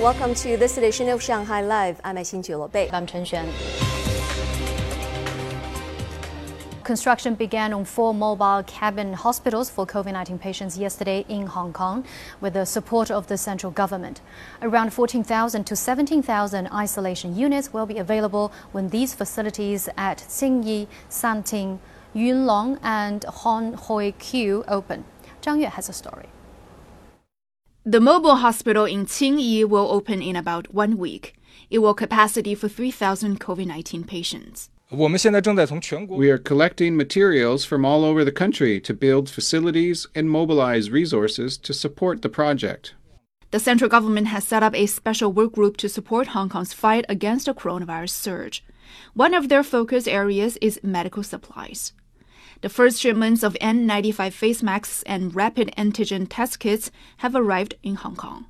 Welcome to this edition of Shanghai Live. I'm Xin Bei. I'm Chen Xuan. Construction began on four mobile cabin hospitals for COVID 19 patients yesterday in Hong Kong with the support of the central government. Around 14,000 to 17,000 isolation units will be available when these facilities at Tsing Yi, Santing, Yuen Long, and Hung Shui Kiu open. Zhang Yue has a story. The mobile hospital in Tsing Yi will open in about one week. It will capacity for 3,000 COVID 19 patients. We are collecting materials from all over the country to build facilities and mobilize resources to support the project. The central government has set up a special work group to support Hong Kong's fight against the coronavirus surge. One of their focus areas is medical supplies. The first shipments of N95 face masks and rapid antigen test kits have arrived in Hong Kong.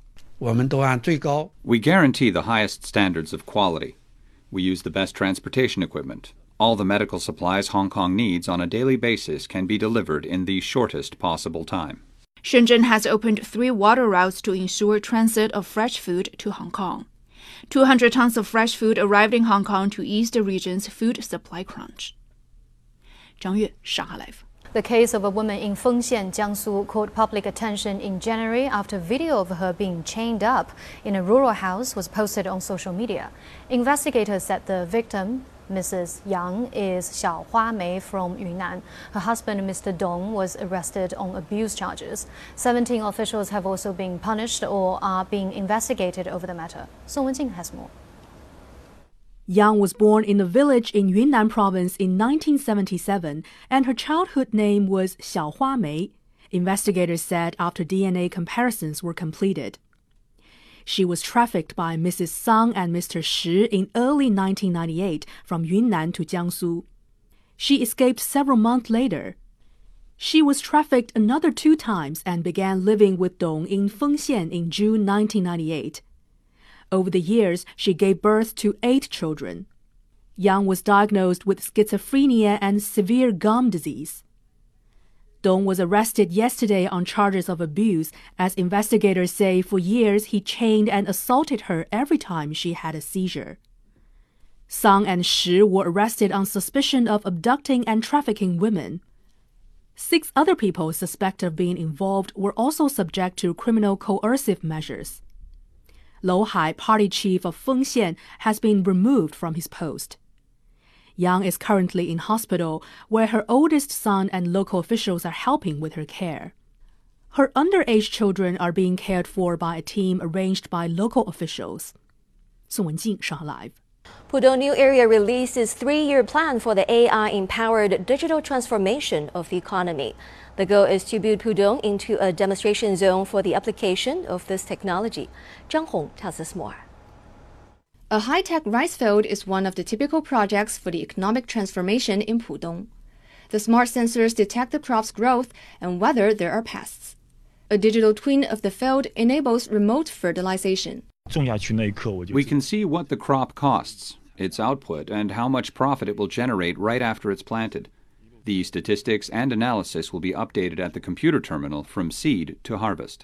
We guarantee the highest standards of quality. We use the best transportation equipment. All the medical supplies Hong Kong needs on a daily basis can be delivered in the shortest possible time. Shenzhen has opened three water routes to ensure transit of fresh food to Hong Kong. 200 tons of fresh food arrived in Hong Kong to ease the region's food supply crunch. Zhang Yue, The case of a woman in Fengxian, Jiangsu caught public attention in January after video of her being chained up in a rural house was posted on social media. Investigators said the victim, Mrs. Yang, is Xiao Hua Mei from Yunnan. Her husband, Mr. Dong, was arrested on abuse charges. 17 officials have also been punished or are being investigated over the matter. Song Wenjing has more. Yang was born in a village in Yunnan province in 1977, and her childhood name was Xiao Huamei, investigators said after DNA comparisons were completed. She was trafficked by Mrs. Sang and Mr. Shi in early 1998 from Yunnan to Jiangsu. She escaped several months later. She was trafficked another two times and began living with Dong in Fengxian in June 1998. Over the years, she gave birth to eight children. Yang was diagnosed with schizophrenia and severe gum disease. Dong was arrested yesterday on charges of abuse, as investigators say for years he chained and assaulted her every time she had a seizure. Sang and Shi were arrested on suspicion of abducting and trafficking women. Six other people suspected of being involved were also subject to criminal coercive measures. Lou Hai, party chief of Fengxian, has been removed from his post. Yang is currently in hospital, where her oldest son and local officials are helping with her care. Her underage children are being cared for by a team arranged by local officials. Song Wenjing, Shanghai Live. Pudong New Area released its three-year plan for the AI-empowered digital transformation of the economy. The goal is to build Pudong into a demonstration zone for the application of this technology. Zhang Hong tells us more. A high-tech rice field is one of the typical projects for the economic transformation in Pudong. The smart sensors detect the crop's growth and whether there are pests. A digital twin of the field enables remote fertilization. We can see what the crop costs, its output, and how much profit it will generate right after it's planted. The statistics and analysis will be updated at the computer terminal from seed to harvest.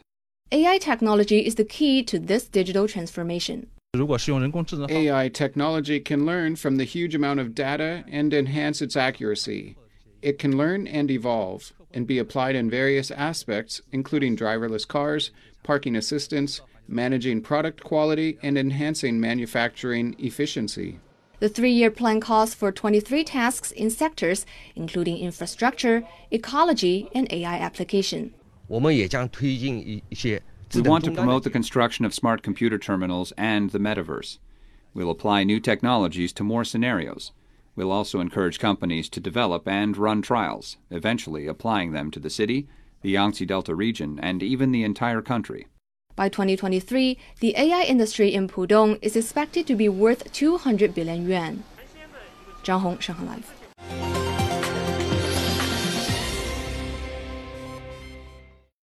AI technology is the key to this digital transformation. AI technology can learn from the huge amount of data and enhance its accuracy. It can learn and evolve and be applied in various aspects, including driverless cars, parking assistance, managing product quality, and enhancing manufacturing efficiency. The three year plan calls for 23 tasks in sectors including infrastructure, ecology, and AI application. We want to promote the construction of smart computer terminals and the metaverse. We'll apply new technologies to more scenarios. We'll also encourage companies to develop and run trials, eventually applying them to the city, the Yangtze Delta region, and even the entire country. By 2023, the AI industry in Pudong is expected to be worth 200 billion yuan. Zhang Hong, Shanghai Live.